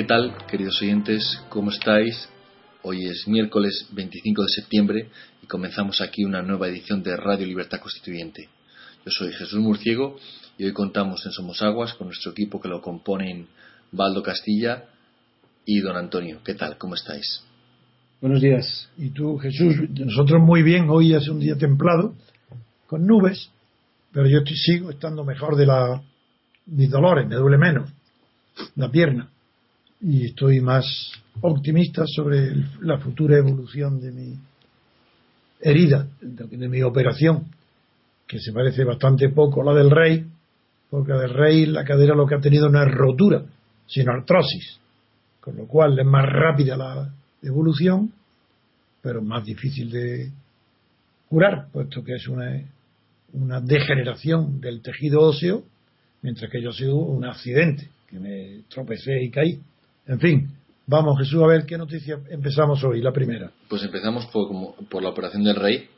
¿Qué tal, queridos oyentes? ¿Cómo estáis? Hoy es miércoles 25 de septiembre y comenzamos aquí una nueva edición de Radio Libertad Constituyente. Yo soy Jesús Murciego y hoy contamos en Somos Aguas con nuestro equipo que lo componen Baldo Castilla y Don Antonio. ¿Qué tal? ¿Cómo estáis? Buenos días. ¿Y tú, Jesús? Nosotros muy bien. Hoy es un día templado, con nubes, pero yo sigo estando mejor de la, mis dolores, me duele menos la pierna y estoy más optimista sobre la futura evolución de mi herida, de mi operación, que se parece bastante poco a la del rey, porque la del rey la cadera lo que ha tenido no es rotura, sino artrosis, con lo cual es más rápida la evolución, pero más difícil de curar, puesto que es una, una degeneración del tejido óseo, mientras que yo ha sido un accidente, que me tropecé y caí. En fin, vamos Jesús a ver qué noticia empezamos hoy, la primera. Pues empezamos por, como, por la operación del rey,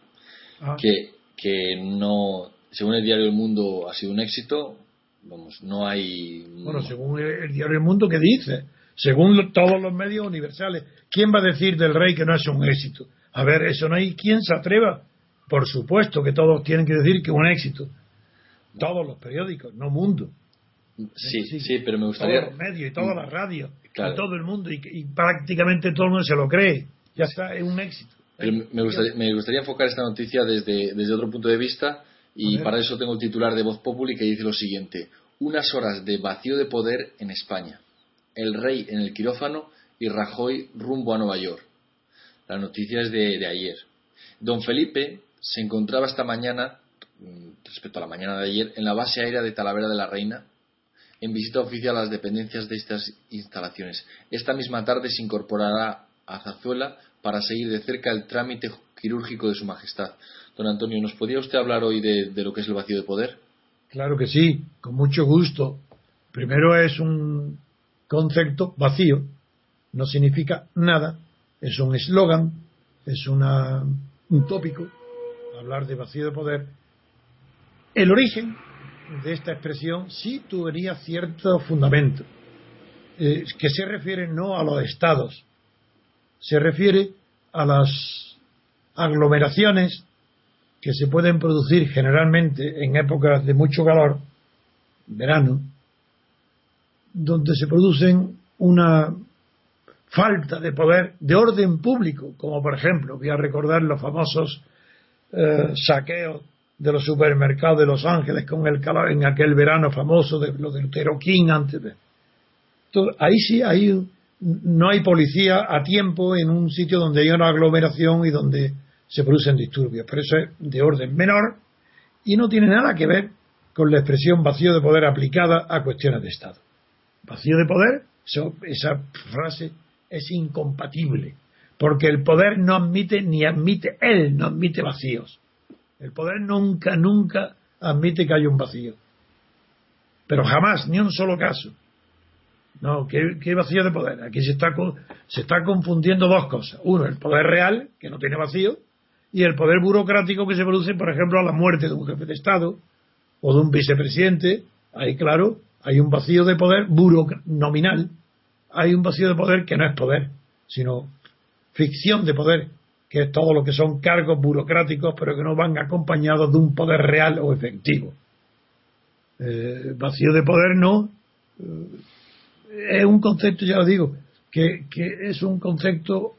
ah. que, que no, según el diario El Mundo ha sido un éxito, vamos, no hay... Bueno, según el diario El Mundo, ¿qué dice? Según todos los medios universales, ¿quién va a decir del rey que no es un éxito? A ver, eso no hay quien se atreva. Por supuesto que todos tienen que decir que es un éxito. Todos los periódicos, no mundo. Sí, sí, sí, pero me gustaría. Todos los medios y todas las radios, y todo el mundo, y, prácticamente todo el mundo se lo cree. Ya está, es un éxito. Pero me gustaría, me gustaría enfocar esta noticia desde, desde otro punto de vista, y para eso tengo el titular de Voz Populi que dice lo siguiente: Unas horas de vacío de poder en España. El rey en el quirófano y Rajoy rumbo a Nueva York. La noticia es de, de ayer. Don Felipe se encontraba esta mañana, mm, respecto a la mañana de ayer, en la base aérea de Talavera de la Reina, en visita oficial a las dependencias de estas instalaciones. Esta misma tarde se incorporará a Zazuela para seguir de cerca el trámite quirúrgico de Su Majestad. Don Antonio, ¿nos podría usted hablar hoy de, lo que es el vacío de poder? Claro que sí, con mucho gusto. Primero es un concepto vacío, no significa nada, es un eslogan, es una, un tópico, hablar de vacío de poder. El origen de esta expresión sí tuviera cierto fundamento, eh, que se refiere no a los estados, se refiere a las aglomeraciones que se pueden producir generalmente en épocas de mucho calor, verano, donde se producen una falta de poder de orden público, como por ejemplo, voy a recordar los famosos eh, saqueos de los supermercados de Los Ángeles con el calor en aquel verano famoso de lo del Teroquín antes de. Ahí sí hay no hay policía a tiempo en un sitio donde hay una aglomeración y donde se producen disturbios. Pero eso es de orden menor y no tiene nada que ver con la expresión vacío de poder aplicada a cuestiones de Estado. Vacío de poder esa frase es incompatible porque el poder no admite ni admite él no admite vacíos el poder nunca, nunca admite que haya un vacío. Pero jamás, ni un solo caso. No, ¿qué, vacío de poder? Aquí se está, se está confundiendo dos cosas. Uno, el poder real, que no tiene vacío, y el poder burocrático que se produce, por ejemplo, a la muerte de un jefe de Estado o de un vicepresidente. Ahí, claro, hay un vacío de poder nominal. Hay un vacío de poder que no es poder, sino ficción de poder que es todo lo que son cargos burocráticos, pero que no van acompañados de un poder real o efectivo. Eh, vacío de poder no. Eh, es un concepto, ya lo digo, que, es un concepto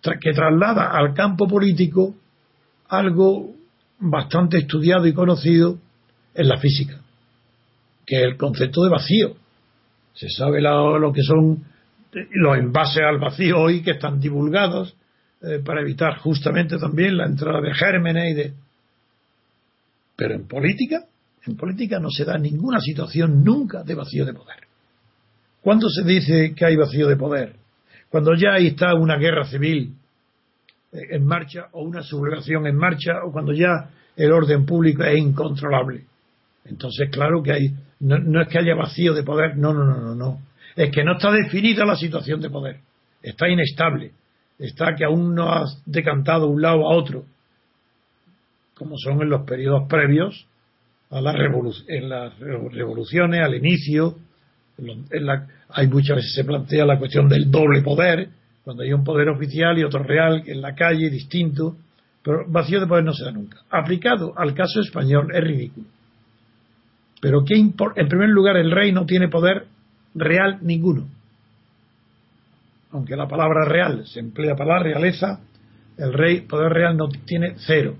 que traslada al campo político algo bastante estudiado y conocido en la física, que es el concepto de vacío. Se sabe lo que son los envases al vacío hoy que están divulgados, eh, para evitar justamente también la entrada de gérmenes y de... Pero en política, en política no se da ninguna situación nunca de vacío de poder. ¿Cuándo se dice que hay vacío de poder? Cuando ya está una guerra civil eh, en marcha o una sublevación en marcha o cuando ya el orden público es incontrolable. Entonces, claro que hay, no, no, es que haya vacío de poder, no, no, no, no, no. Es que no está definida la situación de poder. Está inestable está que aún no has decantado un lado a otro, como son en los periodos previos a la en las revoluciones, al inicio hay muchas veces se plantea la cuestión del doble poder, cuando hay un poder oficial y otro real en la calle, distinto, pero vacío de poder no se da nunca. Aplicado al caso español es ridículo. Pero ¿qué en primer lugar el rey no tiene poder real ninguno. Aunque la palabra real se emplea para la realeza, el rey poder real no tiene cero.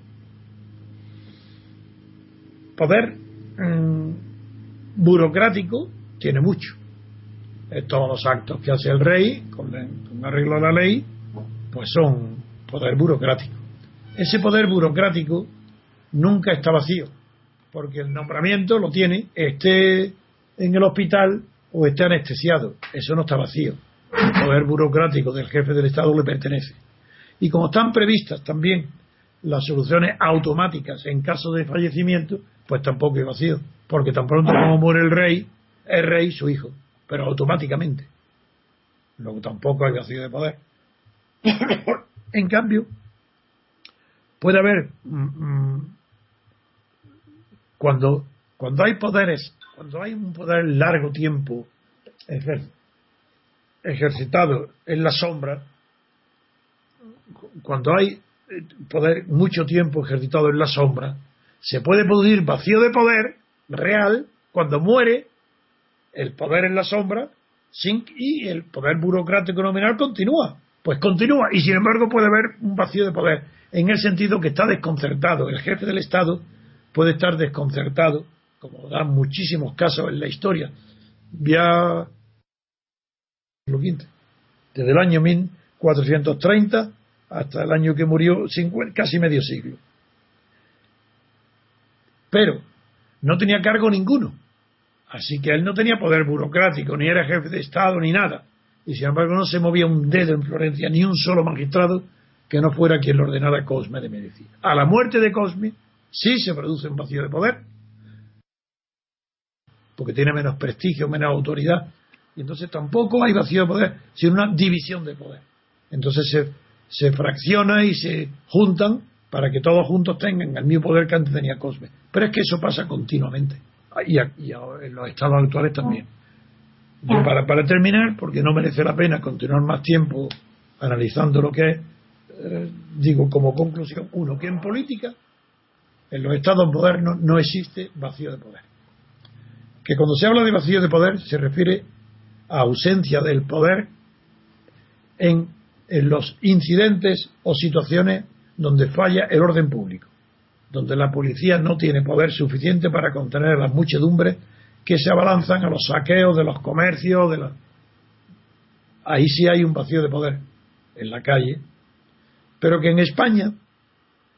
Poder mm, burocrático tiene mucho. todos los actos que hace el rey con, con arreglo a la ley, pues son poder burocrático. Ese poder burocrático nunca está vacío, porque el nombramiento lo tiene, esté en el hospital o esté anestesiado. Eso no está vacío. El poder burocrático del jefe del Estado le pertenece. Y como están previstas también las soluciones automáticas en caso de fallecimiento, pues tampoco es vacío. Porque tan pronto como muere el rey, es rey su hijo, pero automáticamente. Luego tampoco hay vacío de poder. en cambio, puede haber mm, mm, cuando cuando hay poderes cuando hay un poder largo tiempo ejercitado en la sombra, cuando hay eh, poder mucho tiempo ejercitado en la sombra, se puede producir vacío de poder real cuando muere el poder en la sombra sin, y el poder burocrático nominal continúa. Pues continúa y sin embargo puede haber un vacío de poder en el sentido que está desconcertado. El jefe del Estado puede estar desconcertado como dan muchísimos casos en la historia, ya desde el año 1430 hasta el año que murió, casi medio siglo. Pero no tenía cargo ninguno, así que él no tenía poder burocrático, ni era jefe de Estado, ni nada. Y sin embargo no se movía un dedo en Florencia, ni un solo magistrado que no fuera quien lo ordenara Cosme de Medici. A la muerte de Cosme sí se produce un vacío de poder, porque tiene menos prestigio, menos autoridad, y entonces tampoco hay vacío de poder, sino una división de poder. Entonces se, se fracciona y se juntan para que todos juntos tengan el mismo poder que antes tenía Cosme. Pero es que eso pasa continuamente, y, en los estados actuales también. para, para terminar, porque no merece la pena continuar más tiempo analizando lo que es, eh, digo como conclusión, uno, que en política, en los estados modernos, no existe vacío de poder que cuando se habla de vacío de poder se refiere ausencia del poder en, los incidentes o situaciones donde falla el orden público, donde la policía no tiene poder suficiente para contener las muchedumbres que se abalanzan a los saqueos de los comercios, de ahí sí hay un vacío de poder en la calle, pero que en España,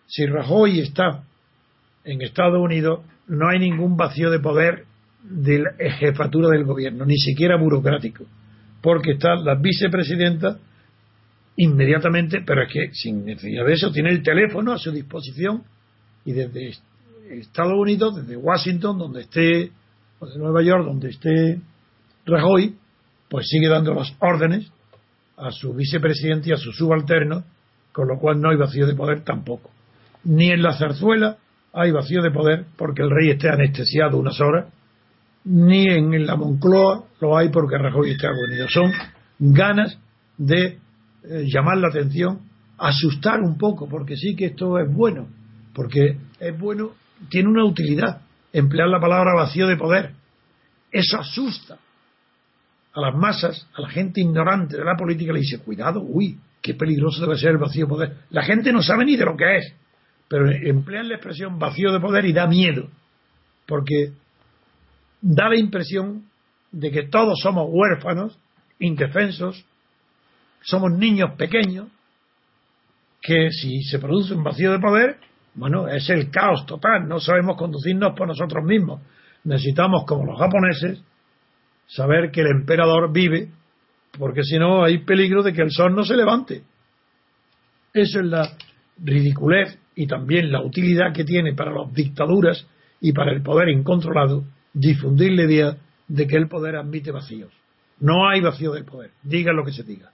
si Rajoy está en Estados Unidos, no hay ningún vacío de poder de la jefatura del gobierno, ni siquiera burocrático, porque está la vicepresidenta inmediatamente, pero es que sin necesidad de eso tiene el teléfono a su disposición y desde Estados Unidos, desde Washington, donde esté, o de Nueva York, donde esté Rajoy, pues sigue dando las órdenes a su vicepresidente y a su subalterno, con lo cual no hay vacío de poder tampoco. Ni en la zarzuela hay vacío de poder porque el rey esté anestesiado unas horas ni en la Moncloa lo hay porque Rajoy está agonido. Son ganas de eh, llamar la atención, asustar un poco, porque sí que esto es bueno, porque es bueno, tiene una utilidad. Emplear la palabra vacío de poder. Eso asusta a las masas, a la gente ignorante de la política, le dice, cuidado, uy, qué peligroso debe ser el vacío de poder. La gente no sabe ni de lo que es, pero emplean la expresión vacío de poder y da miedo, porque da la impresión de que todos somos huérfanos, indefensos, somos niños pequeños, que si se produce un vacío de poder, bueno, es el caos total, no sabemos conducirnos por nosotros mismos. Necesitamos, como los japoneses, saber que el emperador vive, porque si no hay peligro de que el sol no se levante. Eso es la ridiculez y también la utilidad que tiene para las dictaduras y para el poder incontrolado difundir la idea de que el poder admite vacíos. No hay vacío del poder, diga lo que se diga.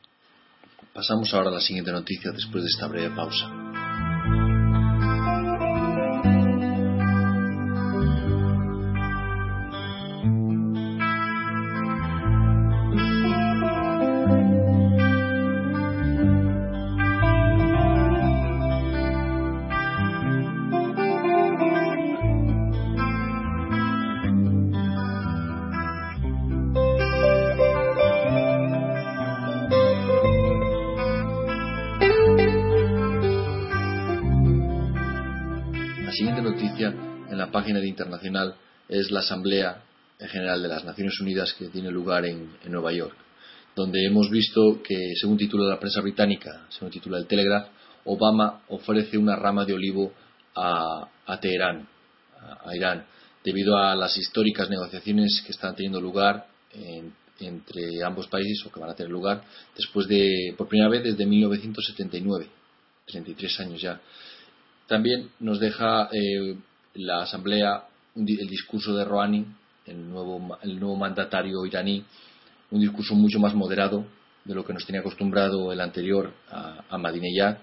Pasamos ahora a la siguiente noticia después de esta breve pausa. Internacional es la Asamblea General de las Naciones Unidas que tiene lugar en, Nueva York, donde hemos visto que, según titula la prensa británica, según titula el Telegraph, Obama ofrece una rama de olivo a, Teherán, a, Irán, debido a las históricas negociaciones que están teniendo lugar entre ambos países o que van a tener lugar después de, por primera vez desde 1979, 33 años ya. También nos deja eh, la Asamblea el discurso de Rouhani, el nuevo, el nuevo mandatario iraní, un discurso mucho más moderado de lo que nos tenía acostumbrado el anterior a, a.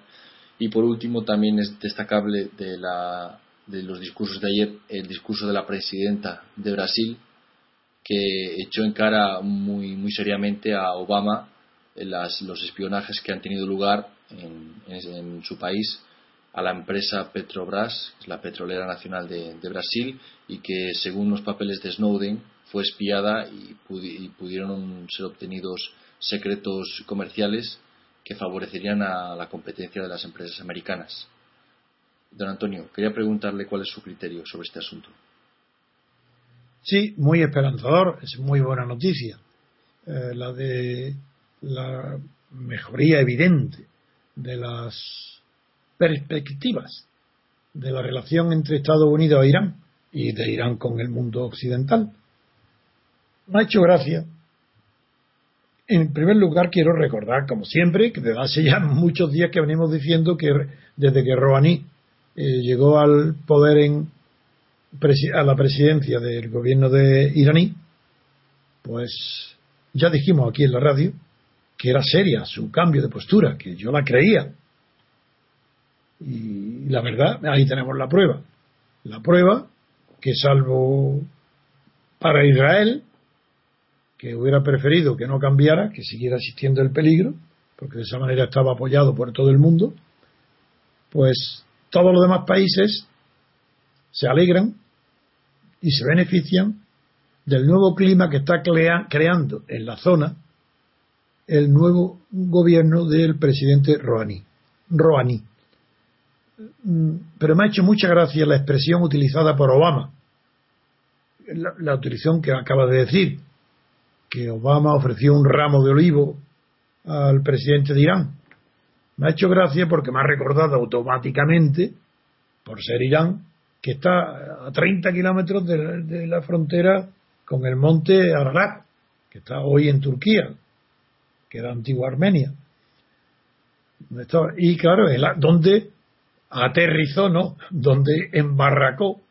Y por último, también es destacable de, la, de los discursos de ayer el discurso de la presidenta de Brasil, que echó en cara muy, muy seriamente a Obama los espionajes que han tenido lugar en, en su país a la empresa Petrobras, la petrolera nacional de, Brasil, y que según los papeles de Snowden fue espiada y, pudieron ser obtenidos secretos comerciales que favorecerían a la competencia de las empresas americanas. Don Antonio, quería preguntarle cuál es su criterio sobre este asunto. Sí, muy esperanzador, es muy buena noticia. Eh, la de la mejoría evidente de las perspectivas de la relación entre Estados Unidos e Irán y de Irán con el mundo occidental. Me ha hecho gracia. En primer lugar, quiero recordar, como siempre, que desde hace ya muchos días que venimos diciendo que desde que Rouhani eh, llegó al poder en, a la presidencia del gobierno de iraní, pues ya dijimos aquí en la radio que era seria su cambio de postura, que yo la creía, y la verdad, ahí tenemos la prueba. La prueba que salvo para Israel, que hubiera preferido que no cambiara, que siguiera existiendo el peligro, porque de esa manera estaba apoyado por todo el mundo, pues todos los demás países se alegran y se benefician del nuevo clima que está creando en la zona el nuevo gobierno del presidente Rouhani. Rouhani. Pero me ha hecho mucha gracia la expresión utilizada por Obama, la, la utilización que acaba de decir, que Obama ofreció un ramo de olivo al presidente de Irán. Me ha hecho gracia porque me ha recordado automáticamente, por ser Irán, que está a 30 kilómetros de, la frontera con el monte Ararat, que está hoy en Turquía, que era antigua Armenia. Y claro, donde aterrizó. Donde embarracó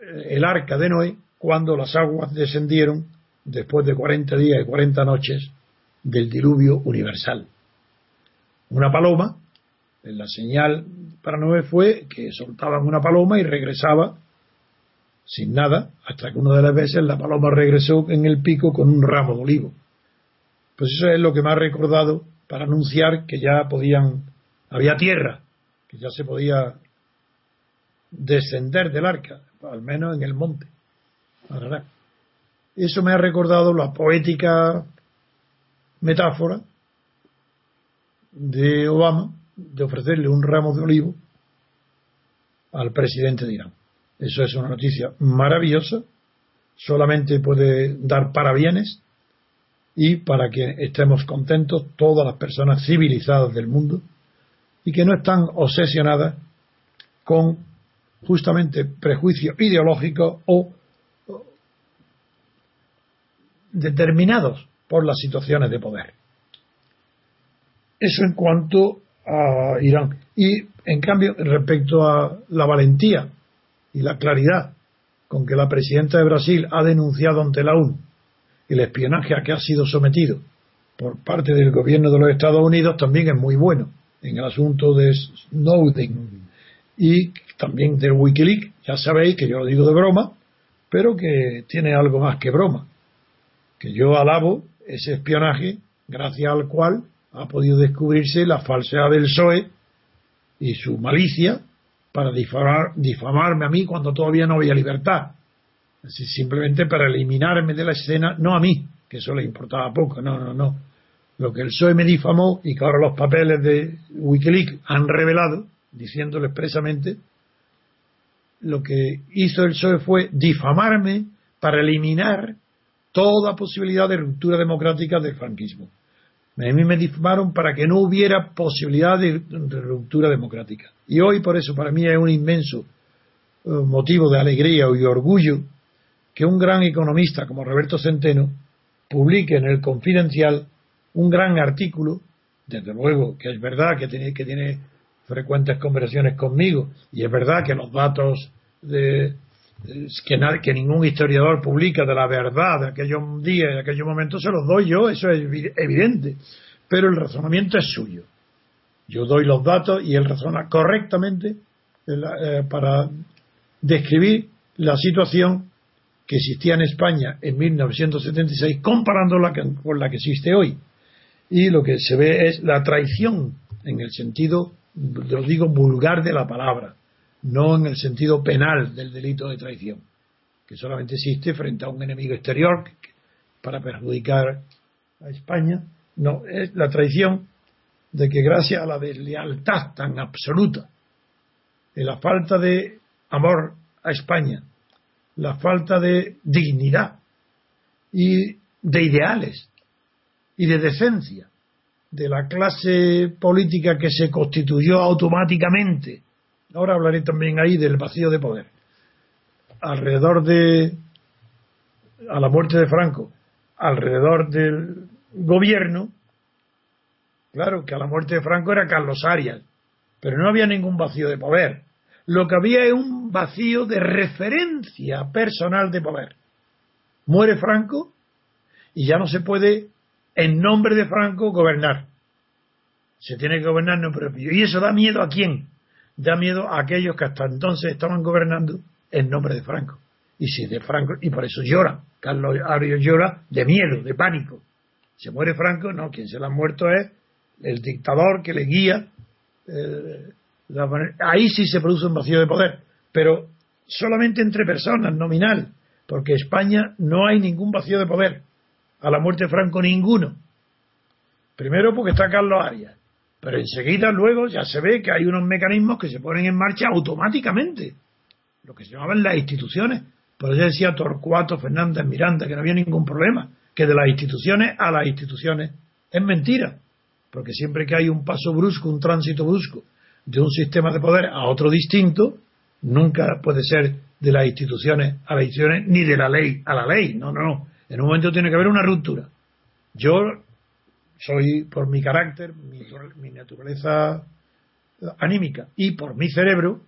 eh, el arca de Noé cuando las aguas descendieron después de 40 días y 40 noches del diluvio universal. Una paloma, la señal para Noé fue que soltaban una paloma y regresaba sin nada, hasta que una de las veces la paloma regresó en el pico con un ramo de olivo. Pues eso es lo que me ha recordado para anunciar que ya podían, había tierra ya se podía descender del arca, al menos en el monte. Eso me ha recordado la poética metáfora de Obama de ofrecerle un ramo de olivo al presidente de Irán. Eso es una noticia maravillosa, solamente puede dar parabienes y para que estemos contentos todas las personas civilizadas del mundo y que no están obsesionadas con justamente prejuicios ideológicos o determinados por las situaciones de poder. Eso en cuanto a Irán. Y en cambio, respecto a la valentía y la claridad con que la presidenta de Brasil ha denunciado ante la ONU el espionaje a que ha sido sometido por parte del gobierno de los Estados Unidos también es muy bueno en el asunto de Snowden y también de Wikileaks. Ya sabéis que yo lo digo de broma, pero que tiene algo más que broma. Que yo alabo ese espionaje gracias al cual ha podido descubrirse la falsedad del PSOE y su malicia para difamar, difamarme a mí cuando todavía no había libertad. Así, simplemente para eliminarme de la escena, no a mí, que eso le importaba poco, no, no, no, lo que el PSOE me difamó y que ahora los papeles de Wikileaks han revelado, diciéndolo expresamente, lo que hizo el PSOE fue difamarme para eliminar toda posibilidad de ruptura democrática del franquismo. A mí me difamaron para que no hubiera posibilidad de, ruptura democrática. Y hoy por eso para mí es un inmenso eh, motivo de alegría y orgullo que un gran economista como Roberto Centeno publique en el Confidencial un gran artículo, desde luego que es verdad que tiene, que tiene frecuentes conversaciones conmigo y es verdad que los datos de, que, que ningún historiador publica de la verdad de aquellos días, de aquellos momentos, se los doy yo, eso es evidente. Pero el razonamiento es suyo. Yo doy los datos y él razona correctamente eh, para describir la situación que existía en España en 1976, comparándola con la que existe hoy. Y lo que se ve es la traición, en el sentido, lo digo, vulgar de la palabra no en el sentido penal del delito de traición, que solamente existe frente a un enemigo exterior para perjudicar a España. No, es la traición de que gracias a la deslealtad tan absoluta, de la falta de amor a España, la falta de dignidad y de ideales y de decencia de la clase política que se constituyó automáticamente Ahora hablaré también ahí del vacío de poder. Alrededor de, a la muerte de Franco, alrededor del gobierno, claro que a la muerte de Franco era Carlos Arias, pero no había ningún vacío de poder. Lo que había es un vacío de referencia personal de poder. Muere Franco y ya no se puede, en nombre de Franco, gobernar. Se tiene que gobernar en nombre propio. ¿Y eso da miedo a quién? da miedo a aquellos que hasta entonces estaban gobernando en nombre de Franco. Y si de Franco, y por eso llora, Carlos Arias llora de miedo, de pánico. Se muere Franco, no, quien se le ha muerto es el dictador que le guía. Eh, ahí sí se produce un vacío de poder, pero solamente entre personas, nominal, porque en España no hay ningún vacío de poder. A la muerte de Franco ninguno. Primero porque está Carlos Arias. Pero enseguida luego ya se ve que hay unos mecanismos que se ponen en marcha automáticamente, lo que se llamaban las instituciones. Por eso decía Torcuato Fernández Miranda que no había ningún problema, que de las instituciones a las instituciones es mentira, porque siempre que hay un paso brusco, un tránsito brusco de un sistema de poder a otro distinto, nunca puede ser de las instituciones a las instituciones ni de la ley a la ley. No, no, no. En un momento tiene que haber una ruptura. Yo soy por mi carácter, mi, naturaleza anímica y por mi cerebro,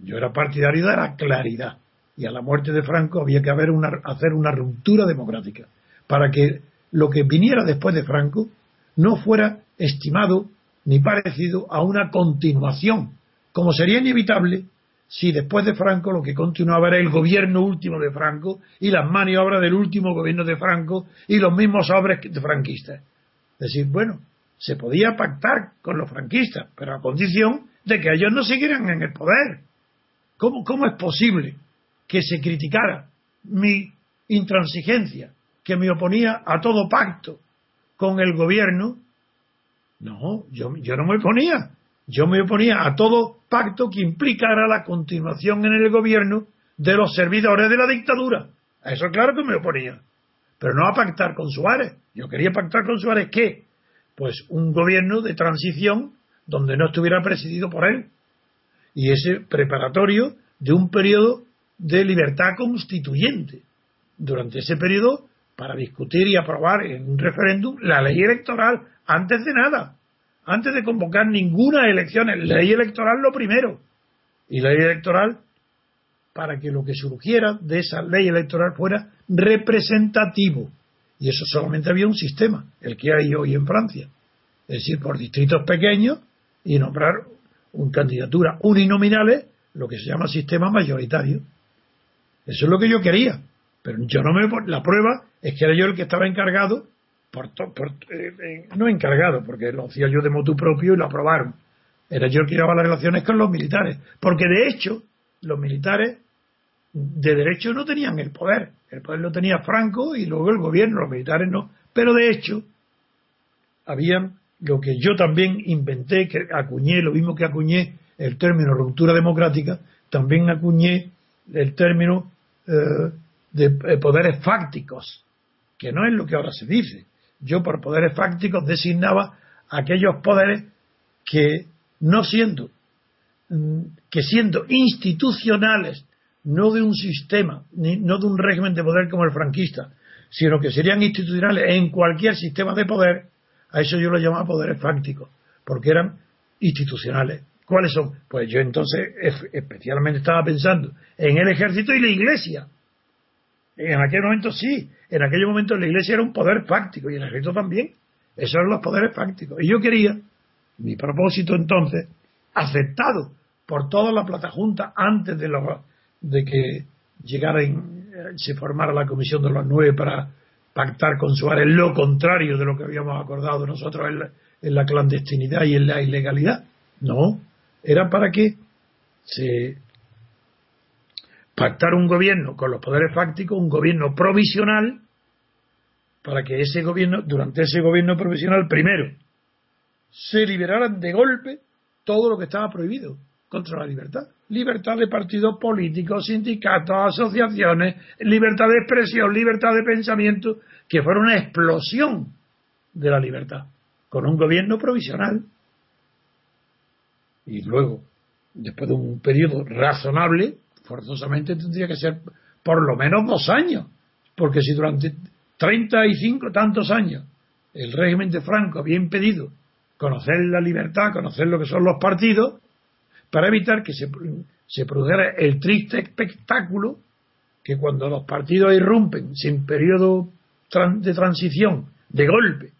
yo era partidario de la claridad. Y a la muerte de Franco había que haber una, hacer una ruptura democrática para que lo que viniera después de Franco no fuera estimado ni parecido a una continuación, como sería inevitable si después de Franco lo que continuaba era el gobierno último de Franco y las maniobras del último gobierno de Franco y los mismos obras de franquistas decir, bueno, se podía pactar con los franquistas, pero a condición de que ellos no siguieran en el poder. ¿Cómo, cómo es posible que se criticara mi intransigencia, que me oponía a todo pacto con el gobierno? No, yo, yo no me oponía. Yo me oponía a todo pacto que implicara la continuación en el gobierno de los servidores de la dictadura. A eso claro que me oponía pero no a pactar con Suárez. Yo quería pactar con Suárez qué? Pues un gobierno de transición donde no estuviera presidido por él. Y ese preparatorio de un periodo de libertad constituyente. Durante ese periodo, para discutir y aprobar en un referéndum la ley electoral, antes de nada, antes de convocar ninguna elección, ley electoral lo primero. Y ley electoral para que lo que surgiera de esa ley electoral fuera representativo. Y eso solamente había un sistema, el que hay hoy en Francia. Es decir, por distritos pequeños y nombrar un candidatura uninominales, lo que se llama sistema mayoritario. Eso es lo que yo quería. Pero yo no me. La prueba es que era yo el que estaba encargado, por, eh, eh, no encargado, porque lo hacía yo de motu propio y lo aprobaron. Era yo el que llevaba las relaciones con los militares. Porque de hecho, los militares de derecho no tenían el poder. El poder lo tenía Franco y luego el gobierno, los militares no. Pero de hecho, habían lo que yo también inventé, que acuñé, lo mismo que acuñé el término ruptura democrática, también acuñé el término eh, de poderes fácticos, que no es lo que ahora se dice. Yo por poderes fácticos designaba aquellos poderes que no siendo mm, que siendo institucionales no de un sistema, ni, no de un régimen de poder como el franquista, sino que serían institucionales en cualquier sistema de poder, a eso yo lo llamaba poderes fácticos, porque eran institucionales. ¿Cuáles son? Pues yo entonces especialmente estaba pensando en el ejército y la iglesia. En aquel momento sí, en aquel momento la iglesia era un poder fáctico y el ejército también. Esos eran los poderes fácticos. Y yo quería, mi propósito entonces, aceptado por toda la plata junta antes de, de que llegara se formara la comisión de los nueve para pactar con Suárez lo contrario de lo que habíamos acordado nosotros en la, clandestinidad y en la ilegalidad. No, era para que se pactara un gobierno con los poderes fácticos, un gobierno provisional, para que ese gobierno, durante ese gobierno provisional, primero, se liberaran de golpe todo lo que estaba prohibido contra la libertad. Libertad de partidos políticos, sindicatos, asociaciones, libertad de expresión, libertad de pensamiento, que fuera una explosión de la libertad, con un gobierno provisional. Y luego, después de un periodo razonable, forzosamente tendría que ser por lo menos dos años, porque si durante 35 tantos años el régimen de Franco había impedido conocer la libertad, conocer lo que son los partidos, para evitar que se, produjera el triste espectáculo que cuando los partidos irrumpen sin periodo de transición, de golpe,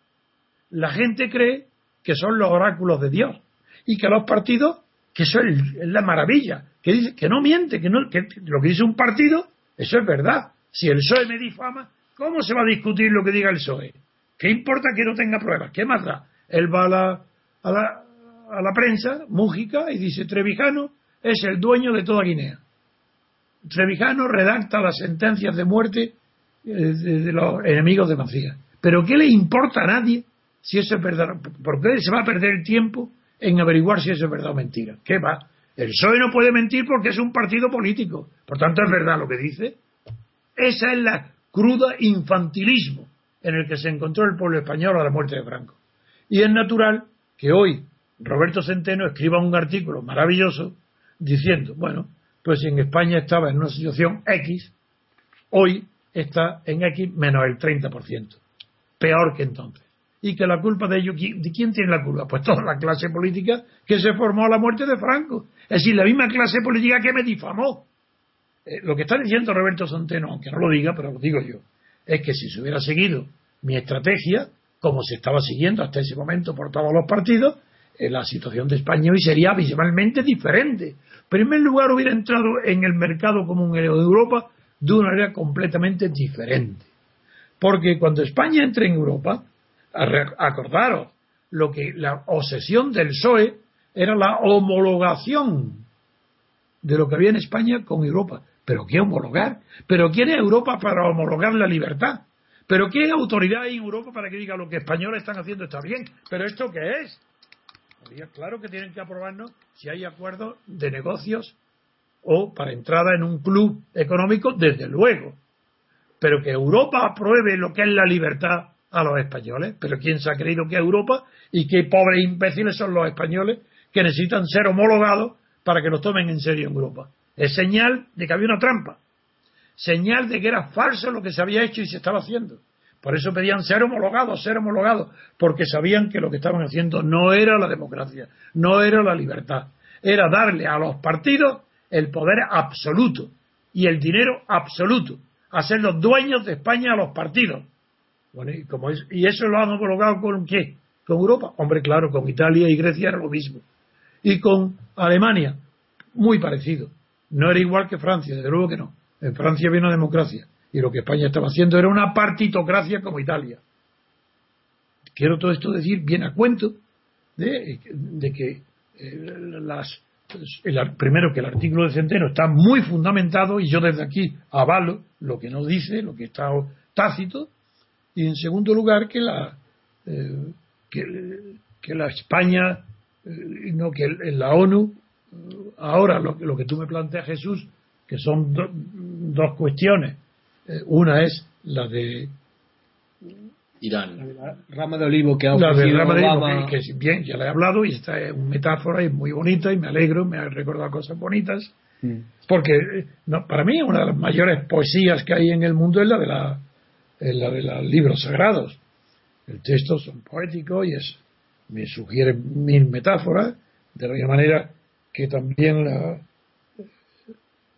la gente cree que son los oráculos de Dios y que los partidos, que eso es la maravilla, que dice que no miente, que, no, que lo que dice un partido, eso es verdad. Si el PSOE me difama, ¿cómo se va a discutir lo que diga el PSOE? ¿Qué importa que no tenga pruebas? ¿Qué más da? Él va a la, a la, a la prensa, Mújica, y dice Trevijano es el dueño de toda Guinea. Trevijano redacta las sentencias de muerte eh, de, los enemigos de Macías. Pero ¿qué le importa a nadie si eso es verdad? ¿Por qué se va a perder el tiempo en averiguar si eso es verdad o mentira? ¿Qué va? El PSOE no puede mentir porque es un partido político. Por tanto, es verdad lo que dice. Esa es la cruda infantilismo en el que se encontró el pueblo español a la muerte de Franco. Y es natural que hoy Roberto Centeno escriba un artículo maravilloso diciendo, bueno, pues si en España estaba en una situación X, hoy está en X menos el 30%. Peor que entonces. Y que la culpa de ello, ¿de quién tiene la culpa? Pues toda la clase política que se formó a la muerte de Franco. Es decir, la misma clase política que me difamó. Eh, lo que está diciendo Roberto Centeno, aunque no lo diga, pero lo digo yo, es que si se hubiera seguido mi estrategia, como se estaba siguiendo hasta ese momento por todos los partidos, eh, la situación de España hoy sería visualmente diferente. En primer lugar, hubiera entrado en el mercado común de Europa de una manera completamente diferente. Porque cuando España entre en Europa, acordaros, lo que la obsesión del PSOE era la homologación de lo que había en España con Europa. ¿Pero qué homologar? ¿Pero quién es Europa para homologar la libertad? ¿Pero qué autoridad hay en Europa para que diga lo que españoles están haciendo está bien? ¿Pero esto qué es? Claro que tienen que aprobarnos si hay acuerdos de negocios o para entrada en un club económico, desde luego. Pero que Europa apruebe lo que es la libertad a los españoles. Pero ¿quién se ha creído que es Europa? Y qué pobres imbéciles son los españoles que necesitan ser homologados para que los tomen en serio en Europa. Es señal de que había una trampa. Señal de que era falso lo que se había hecho y se estaba haciendo. Por eso pedían ser homologados, ser homologados, porque sabían que lo que estaban haciendo no era la democracia, no era la libertad, era darle a los partidos el poder absoluto y el dinero absoluto, hacer los dueños de España a los partidos. y, como y eso lo han homologado con qué? Con Europa. Hombre, claro, con Italia y Grecia era lo mismo. Y con Alemania, muy parecido. No era igual que Francia, desde luego que no. En Francia había una democracia y lo que España estaba haciendo era una partitocracia como Italia. Quiero todo esto decir bien a cuento de, que eh, las, el, primero que el artículo de Centeno está muy fundamentado y yo desde aquí avalo lo que no dice, lo que está tácito, y en segundo lugar que la eh, que, la España, no que en la ONU ahora lo, lo que tú me planteas Jesús que son dos cuestiones. Eh, una es la de Irán. La rama de olivo que ha la ofrecido de rama de olivo, Obama. que, que bien, ya le he hablado y esta es una metáfora y muy bonita y me alegro, me ha recordado cosas bonitas. Mm. Porque eh, no, para mí una de las mayores poesías que hay en el mundo es la de, la, es la de los libros sagrados. El texto son poéticos y es, me sugieren mil metáforas, de la manera que también la-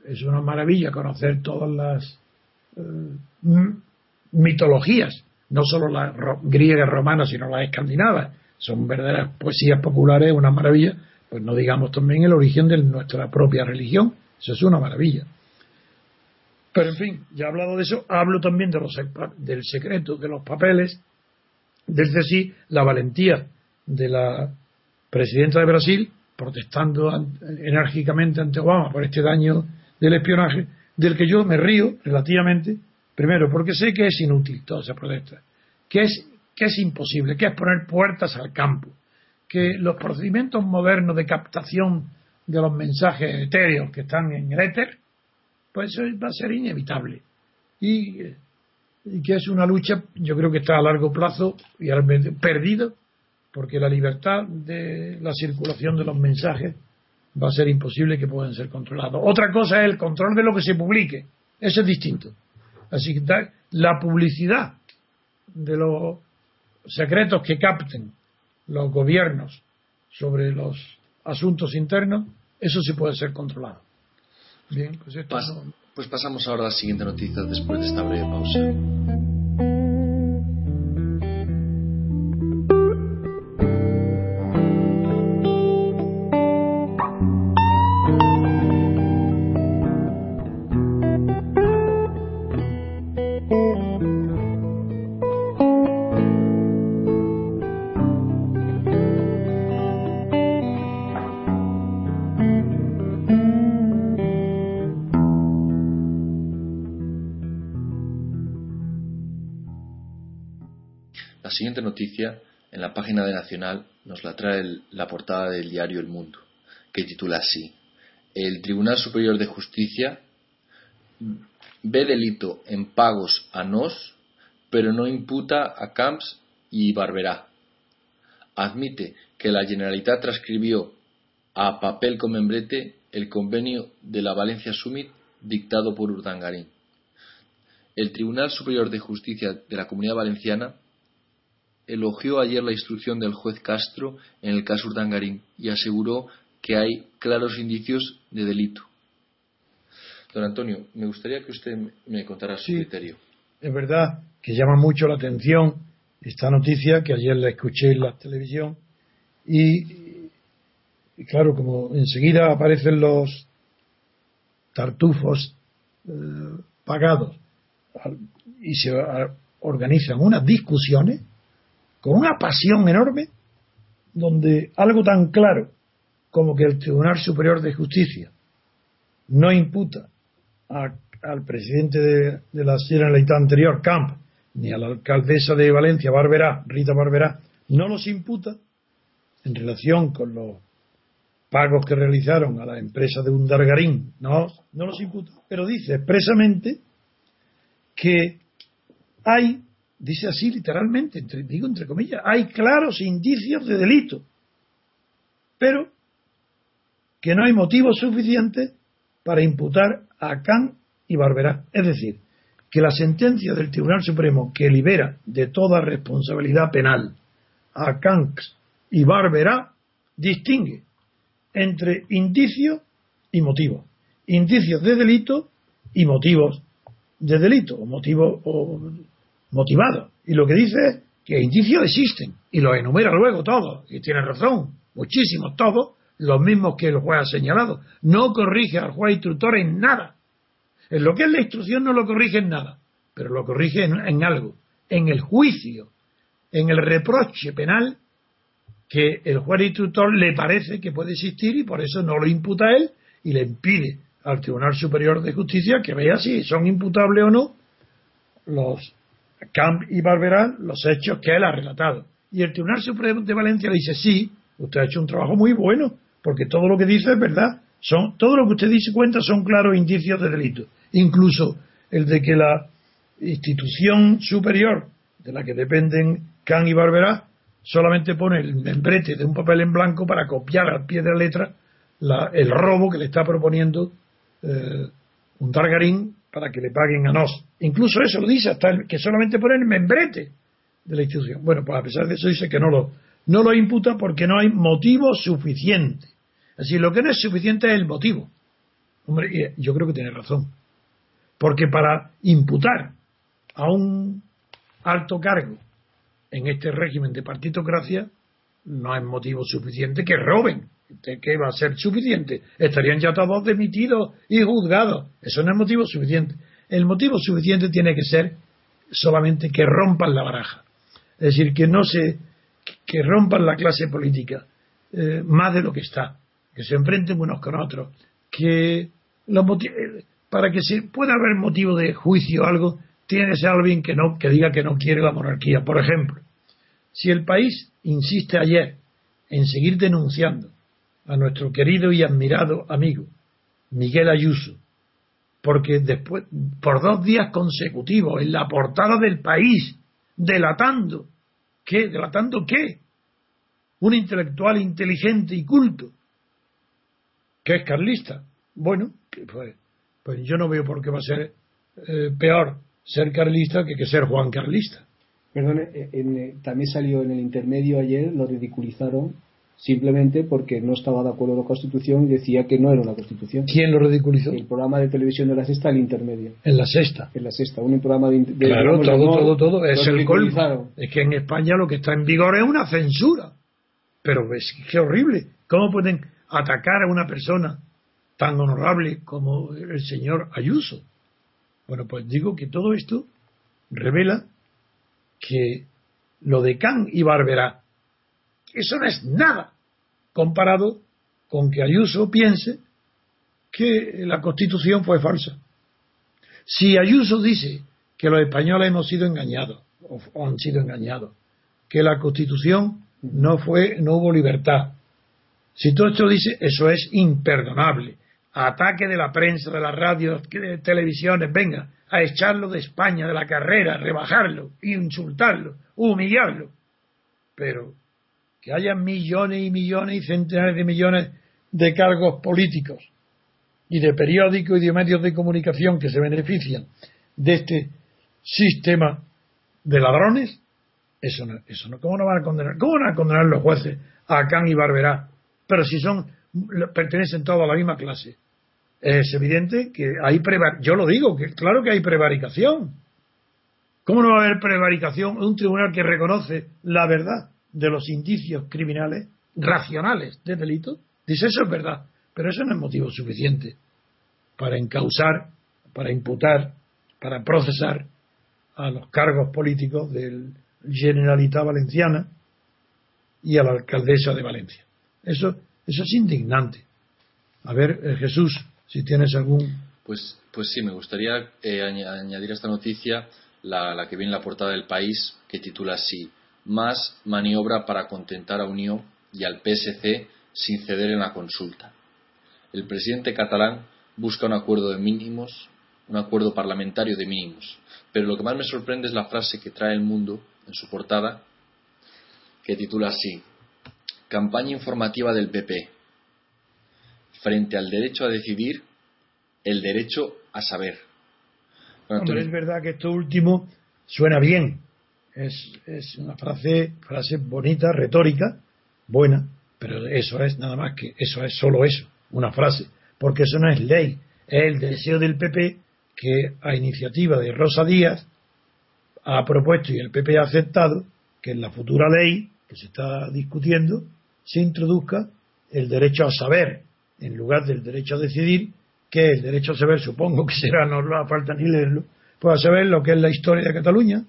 es una maravilla conocer todas las eh, mitologías, no solo las ro- griegas, romanas, sino las escandinavas. Son verdaderas poesías populares, una maravilla. Pues no digamos también el origen de nuestra propia religión. Eso es una maravilla. Pero en fin, ya he hablado de eso. Hablo también de los, del secreto, de los papeles, desde sí la valentía de la presidenta de Brasil protestando an- enérgicamente ante Obama por este daño del espionaje, del que yo me río relativamente, primero porque sé que es inútil toda esa protesta, que es, que es imposible, que es poner puertas al campo, que los procedimientos modernos de captación de los mensajes etéreos que están en el éter, pues eso va a ser inevitable. Y, eh, y que es una lucha, yo creo que está a largo plazo y realmente perdido, porque la libertad de la circulación de los mensajes va a ser imposible que puedan ser controlados. Otra cosa es el control de lo que se publique, eso es distinto. Así que la publicidad de los secretos que capten los gobiernos sobre los asuntos internos, eso sí puede ser controlado. Bien, pues esto Pas- no- pues pasamos ahora a la siguiente noticia después de esta breve pausa. Noticia, en la página de Nacional, nos la trae la portada del diario El Mundo, que titula así: El Tribunal Superior de Justicia ve delito en pagos a NOS, pero no imputa a Camps y Barberá. Admite que la Generalitat transcribió a papel con membrete el convenio de la Valencia Summit dictado por Urdangarín. El Tribunal Superior de Justicia de la Comunidad Valenciana elogió ayer la instrucción del juez Castro en el caso Urdangarín y aseguró que hay claros indicios de delito. Don Antonio, me gustaría que usted me contara su Sí. criterio. es verdad que llama mucho la atención esta noticia que ayer la escuché en la televisión y, y claro, como enseguida aparecen los tartufos eh, pagados y se organizan unas discusiones con una pasión enorme donde algo tan claro como que el Tribunal Superior de Justicia no imputa a- al presidente de, de la Generalitat anterior, Camp, ni a la alcaldesa de Valencia, Barberá, Rita Barberá, no los imputa en relación con los pagos que realizaron a la empresa de Undargarín, no, no los imputa, pero dice expresamente que hay, dice así literalmente, digo entre comillas, hay claros indicios de delito, pero que no hay motivos suficientes para imputar a Can y Barberá. Es decir, que la sentencia del Tribunal Supremo que libera de toda responsabilidad penal a Camps y Barberá distingue entre indicios y motivos. Indicios de delito y motivos de delito, o motivos o motivados. Y lo que dice es que indicios existen y los enumera luego todos, y tiene razón, muchísimos todos, los mismos que el juez ha señalado. No corrige al juez instructor en nada. En lo que es la instrucción no lo corrige en nada, pero lo corrige en, en algo, en el juicio, en el reproche penal que el juez instructor le parece que puede existir y por eso no lo imputa a él y le impide al Tribunal Superior de Justicia que vea si son imputables o no los Camp y Barberá los hechos que él ha relatado. Y el Tribunal Supremo de Valencia le dice, sí, usted ha hecho un trabajo muy bueno, porque todo lo que dice es verdad, Son, todo lo que usted dice cuenta son claros indicios de delito. Incluso el de que la institución superior de la que dependen Can y Barberá solamente pone el membrete de un papel en blanco para copiar al pie de la letra el robo que le está proponiendo eh, un Targarín para que le paguen a Nos. Incluso eso lo dice, hasta el, que solamente pone el membrete de la institución. Bueno, pues a pesar de eso dice que no lo, no lo imputa porque no hay motivo suficiente. Decir, lo que no es suficiente es el motivo. Hombre, yo creo que tiene razón. Porque para imputar a un alto cargo en este régimen de partitocracia no hay motivo suficiente que roben. ¿Qué va a ser suficiente? Estarían ya todos demitidos y juzgados. Eso no es motivo suficiente. El motivo suficiente tiene que ser solamente que rompan la baraja. Es decir, que no se, que rompan la clase política eh, más de lo que está, que se enfrenten unos con otros, que los para que se pueda haber motivo de juicio o algo, tiene que ser alguien que no, que diga que no quiere la monarquía. Por ejemplo, si el país insiste ayer en seguir denunciando a nuestro querido y admirado amigo Miguel Ayuso, porque después, por dos días consecutivos, en la portada del país, delatando, ¿qué? ¿Delatando qué? Un intelectual inteligente y culto, que es carlista. Bueno, pues, pues yo no veo por qué va a ser eh, peor ser carlista que que ser Juan Carlista. Perdón, eh, eh, también salió en el intermedio ayer, lo ridiculizaron simplemente porque no estaba de acuerdo con la Constitución y decía que no era una Constitución. ¿Quién lo ridiculizó? El programa de televisión de la sexta, el intermedio. En la sexta. En la sexta, un programa de. claro, todo, todo, todo, Es el colmo. Es que en España lo que está en vigor es una censura. Pero es que horrible. ¿Cómo pueden atacar a una persona tan honorable como el señor Ayuso? Bueno, pues digo que todo esto revela que lo de Can y Barberá eso no es nada comparado con que Ayuso piense que la constitución fue falsa. Si Ayuso dice que los españoles hemos sido engañados, o han sido engañados, que la constitución no fue, no hubo libertad. Si todo esto dice, eso es imperdonable. Ataque de la prensa, de las radios, de televisiones, venga, a echarlo de España, de la carrera, rebajarlo, insultarlo, humillarlo. Pero que haya millones y millones y centenares de millones de cargos políticos y de periódicos y de medios de comunicación que se benefician de este sistema de ladrones, eso no, eso no, ¿cómo no van a condenar? ¿Cómo van a condenar los jueces a Can y Barberá? Pero si son, pertenecen todos a la misma clase. Es evidente que hay yo lo digo, que claro que hay prevaricación. ¿Cómo no va a haber prevaricación en un tribunal que reconoce la verdad? De los indicios criminales racionales de delito, dice eso es verdad, pero eso no es motivo suficiente para encausar, para imputar, para procesar a los cargos políticos del Generalitat Valenciana y a la alcaldesa de Valencia. Eso, eso es indignante. A ver, eh, Jesús, si tienes algún. Pues, pues sí, me gustaría eh, añadir a esta noticia la, la que viene en la portada del país, que titula así: más maniobra para contentar a Unión y al PSC sin ceder en la consulta. El presidente catalán busca un acuerdo de mínimos, un acuerdo parlamentario de mínimos. Pero lo que más me sorprende es la frase que trae el mundo en su portada, que titula así, Campaña informativa del PP. Frente al derecho a decidir, el derecho a saber. es verdad que esto último suena bien, es, es una frase, frase bonita, retórica, buena, pero eso es nada más que, eso es solo eso, una frase, porque eso no es ley, es el deseo del PP que a iniciativa de Rosa Díaz ha propuesto y el PP ha aceptado que en la futura ley que se está discutiendo se introduzca el derecho a saber en lugar del derecho a decidir, que el derecho a saber supongo que será, no hace falta ni leerlo, pues a saber lo que es la historia de Cataluña,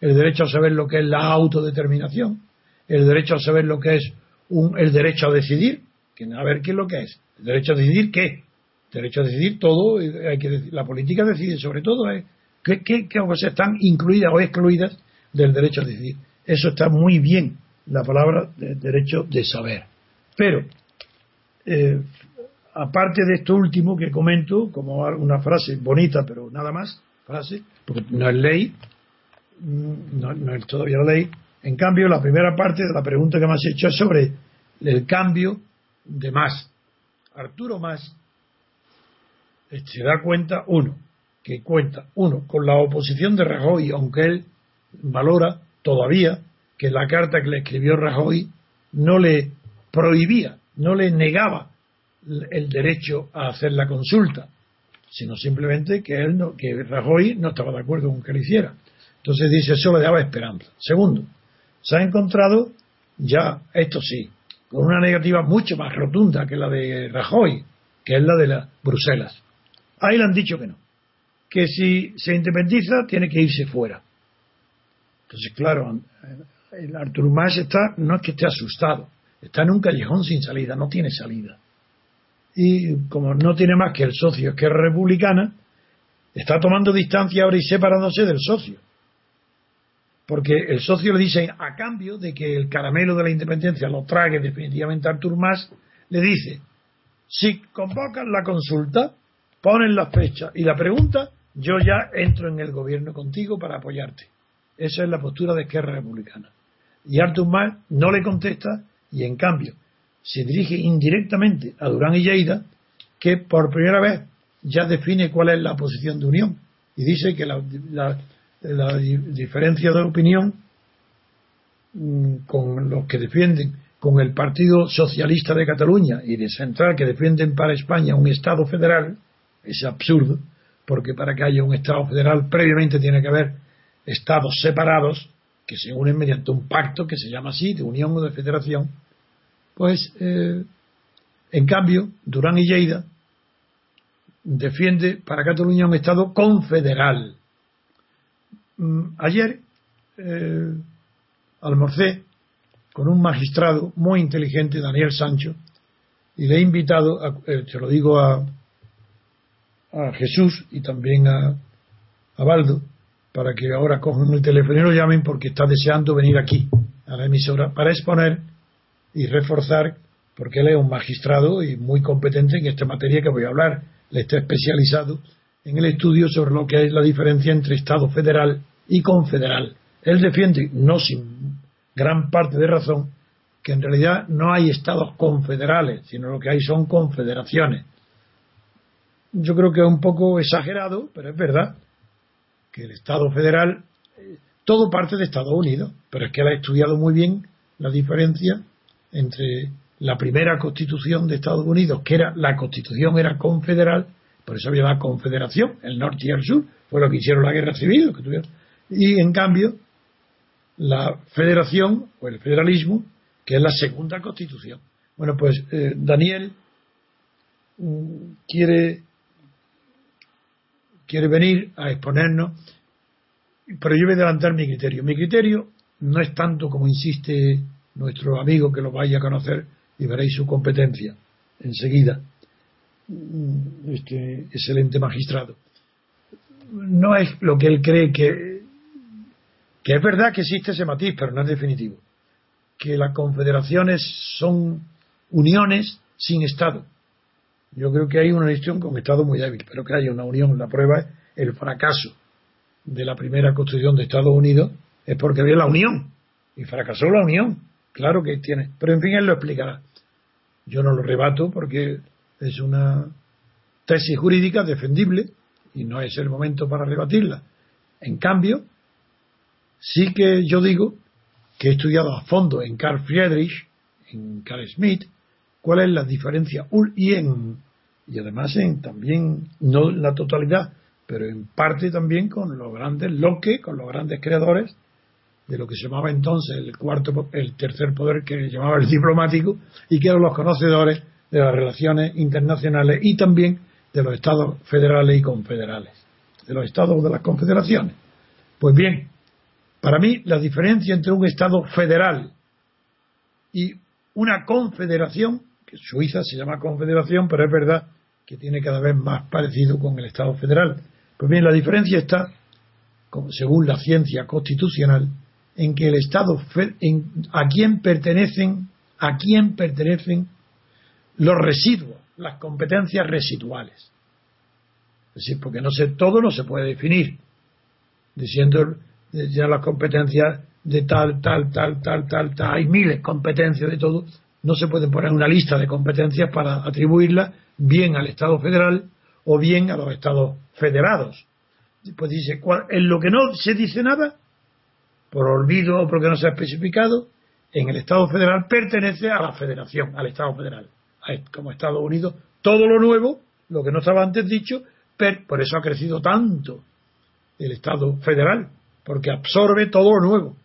el derecho a saber lo que es la autodeterminación, el derecho a saber lo que es un, el derecho a decidir, a ver qué es lo que es, el derecho a decidir qué, el derecho a decidir todo, hay que la política decide sobre todo ¿eh? qué, qué, cosas están incluidas o excluidas del derecho a decidir. Eso está muy bien, la palabra de derecho de saber. Pero, eh, aparte de esto último que comento, como una frase bonita, pero nada más, frase, porque no es ley, no, es todavía ley. En cambio, la primera parte de la pregunta que me has hecho es sobre el cambio de más. Arturo Más se da cuenta, uno, que cuenta, uno, con la oposición de Rajoy, aunque él valora todavía que la carta que le escribió Rajoy no le prohibía, no le negaba el derecho a hacer la consulta, sino simplemente que él no, que Rajoy no estaba de acuerdo con que lo hiciera. Entonces dice, eso le daba esperanza. Segundo, se ha encontrado ya, esto sí, con una negativa mucho más rotunda que la de Rajoy, que es la de la Bruselas. Ahí le han dicho que no, que si se independiza tiene que irse fuera. Entonces, claro, el Artur Mas está, no es que esté asustado, está en un callejón sin salida, no tiene salida. Y como no tiene más que el socio, que es republicana, está tomando distancia ahora y separándose del socio. Porque el socio le dice, a cambio de que el caramelo de la independencia lo trague definitivamente Artur Mas, le dice, si convocan la consulta, ponen la fecha y la pregunta, yo ya entro en el gobierno contigo para apoyarte. Esa es la postura de Esquerra Republicana. Y Artur Mas no le contesta y en cambio se dirige indirectamente a Durán y Lleida, que por primera vez ya define cuál es la posición de Unión y dice que la, diferencia de opinión mm, con los que defienden, con el Partido Socialista de Cataluña y de Central que defienden para España un Estado federal, es absurdo, porque para que haya un Estado federal previamente tiene que haber Estados separados que se unen mediante un pacto que se llama así, de unión o de federación, pues eh, en cambio Durán y Lleida defiende para Cataluña un Estado confederal. Mm, ayer eh, almorcé con un magistrado muy inteligente, Daniel Sancho, y le he invitado, a, eh, se lo digo a, a Jesús y también a, a Baldo, para que ahora cojan el teléfono y lo llamen porque está deseando venir aquí, a la emisora, para exponer y reforzar, porque él es un magistrado y muy competente en esta materia que voy a hablar. Le está especializado en el estudio sobre lo que es la diferencia entre Estado federal y confederal. Él defiende, no sin gran parte de razón, que en realidad no hay estados confederales, sino lo que hay son confederaciones. Yo creo que es un poco exagerado, pero es verdad que el Estado federal, eh, todo parte de Estados Unidos, pero es que él ha estudiado muy bien la diferencia entre la primera constitución de Estados Unidos, que era la constitución era confederal, por eso había la confederación, el norte y el sur, fue lo que hicieron la guerra civil, que tuvieron. Y en cambio la federación o el federalismo, que es la segunda constitución. Bueno, pues eh, Daniel mm, quiere quiere venir a exponernos, pero yo voy a adelantar mi criterio. Mi criterio no es tanto como insiste nuestro amigo que lo vaya a conocer y veréis su competencia enseguida. Mm, este excelente magistrado. No es lo que él cree que, que es verdad que existe ese matiz, pero no es definitivo. Que las confederaciones son uniones sin Estado. Yo creo que hay una elección con Estado muy débil, pero que haya una unión. La prueba es el fracaso de la primera constitución de Estados Unidos, es porque había la unión. Y fracasó la unión. Claro que tiene. Pero en fin, él lo explicará. Yo no lo rebato porque es una tesis jurídica defendible y no es el momento para rebatirla. En cambio, sí que yo digo que he estudiado a fondo en Carl Friedrich, en Carl Smith, cuál es la diferencia y en y además en también no la totalidad pero en parte también con los grandes Locke con los grandes creadores de lo que se llamaba entonces el cuarto el tercer poder que llamaba el diplomático y que eran los conocedores de las relaciones internacionales y también de los estados federales y confederales de los estados de las confederaciones. Pues bien para mí la diferencia entre un estado federal y una confederación Suiza se llama confederación, pero es verdad que tiene cada vez más parecido con el Estado federal. Pues bien, la diferencia está, según la ciencia constitucional, en que el Estado, a quién pertenecen, a quién pertenecen los residuos, las competencias residuales. Es decir, porque no sé, todo no se puede definir, diciendo ya las competencias de tal, tal, tal, tal, tal, tal, hay miles de competencias de todo, no se puede poner una lista de competencias para atribuirlas bien al Estado federal o bien a los Estados federados. Pues dice, en lo que no se dice nada, por olvido o porque no se ha especificado, en el Estado federal pertenece a la federación, al Estado federal, como Estados Unidos. Todo lo nuevo, lo que no estaba antes dicho, por eso ha crecido tanto el Estado federal, porque absorbe todo lo nuevo,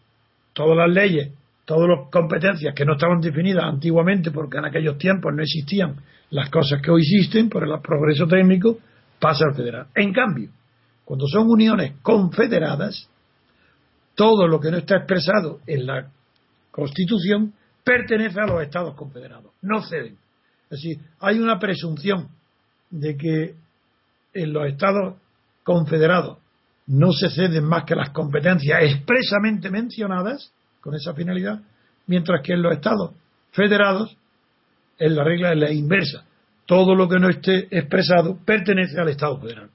todas las leyes, todas las competencias que no estaban definidas antiguamente, porque en aquellos tiempos no existían las cosas que hoy existen por el progreso técnico, pasa al federal. En cambio, cuando son uniones confederadas, todo lo que no está expresado en la Constitución pertenece a los Estados confederados, no ceden. Es decir, hay una presunción de que en los Estados confederados no se ceden más que las competencias expresamente mencionadas con esa finalidad, mientras que en los Estados federados en la regla es la inversa. Todo lo que no esté expresado pertenece al Estado federal.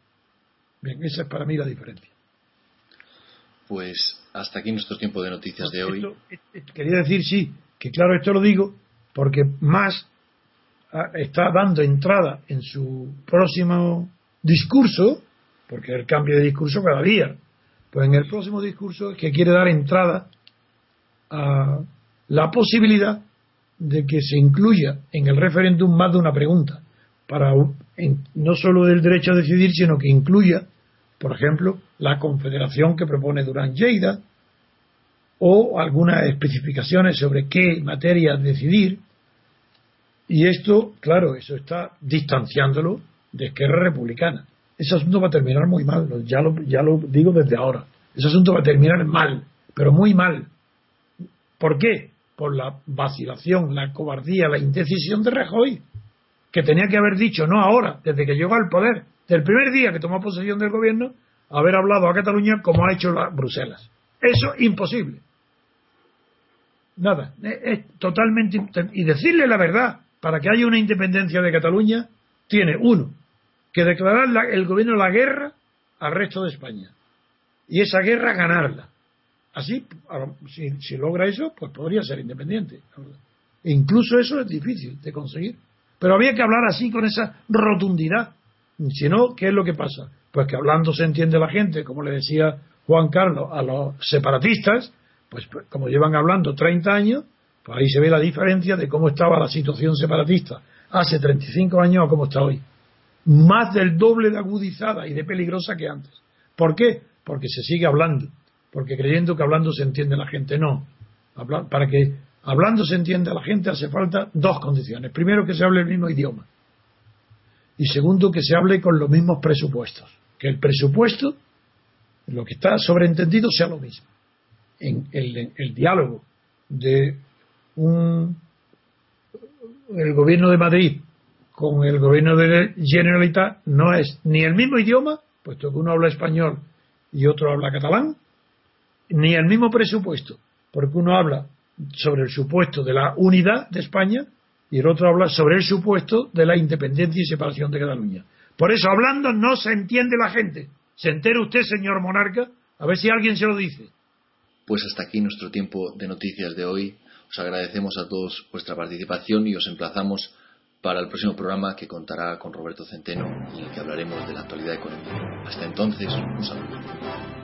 Bien, esa es para mí la diferencia. Pues hasta aquí nuestro tiempo de noticias de hoy. Quería decir, sí, que claro, esto lo digo porque más ah, está dando entrada en su próximo discurso, porque el cambio de discurso cada día, pues en el próximo discurso es que quiere dar entrada a la posibilidad de que se incluya en el referéndum más de una pregunta, para no solo del derecho a decidir, sino que incluya, por ejemplo, la confederación que propone Durán Lleida, o algunas especificaciones sobre qué materia decidir. Y esto, claro, eso está distanciándolo de Esquerra Republicana. Ese asunto va a terminar muy mal, ya lo, ya lo digo desde ahora. Ese asunto va a terminar mal, pero muy mal. ¿Por qué? Por la vacilación, la cobardía, la indecisión de Rajoy, que tenía que haber dicho, no ahora, desde que llegó al poder, del primer día que tomó posesión del gobierno, haber hablado a Cataluña como ha hecho Bruselas. Eso imposible. Nada, es totalmente. Y decirle la verdad, para que haya una independencia de Cataluña, tiene uno, que declarar el gobierno la guerra al resto de España. Y esa guerra ganarla. Así, si, logra eso, pues podría ser independiente. E incluso eso es difícil de conseguir. Pero había que hablar así, con esa rotundidad. Si no, ¿qué es lo que pasa? Pues que hablando se entiende la gente, como le decía Juan Carlos a los separatistas, pues, pues como llevan hablando 30 años, pues ahí se ve la diferencia de cómo estaba la situación separatista hace 35 años a cómo está hoy más del doble de agudizada y de peligrosa que antes. ¿Por qué? Porque se sigue hablando, porque creyendo que hablando se entiende la gente. No. Para que hablando se entienda la gente hace falta dos condiciones. Primero, que se hable el mismo idioma. Y segundo, que se hable con los mismos presupuestos. Que el presupuesto, lo que está sobreentendido, sea lo mismo. En el, el diálogo de un, el gobierno de Madrid con el gobierno de Generalitat no es ni el mismo idioma, puesto que uno habla español y otro habla catalán, ni el mismo presupuesto, porque uno habla sobre el supuesto de la unidad de España y el otro habla sobre el supuesto de la independencia y separación de Cataluña. Por eso, hablando no se entiende la gente. ¿Se entera usted, señor monarca? A ver si alguien se lo dice. Pues hasta aquí nuestro tiempo de noticias de hoy. Os agradecemos a todos vuestra participación y os emplazamos para el próximo programa que contará con Roberto Centeno y en el que hablaremos de la actualidad económica. Hasta entonces, un saludo.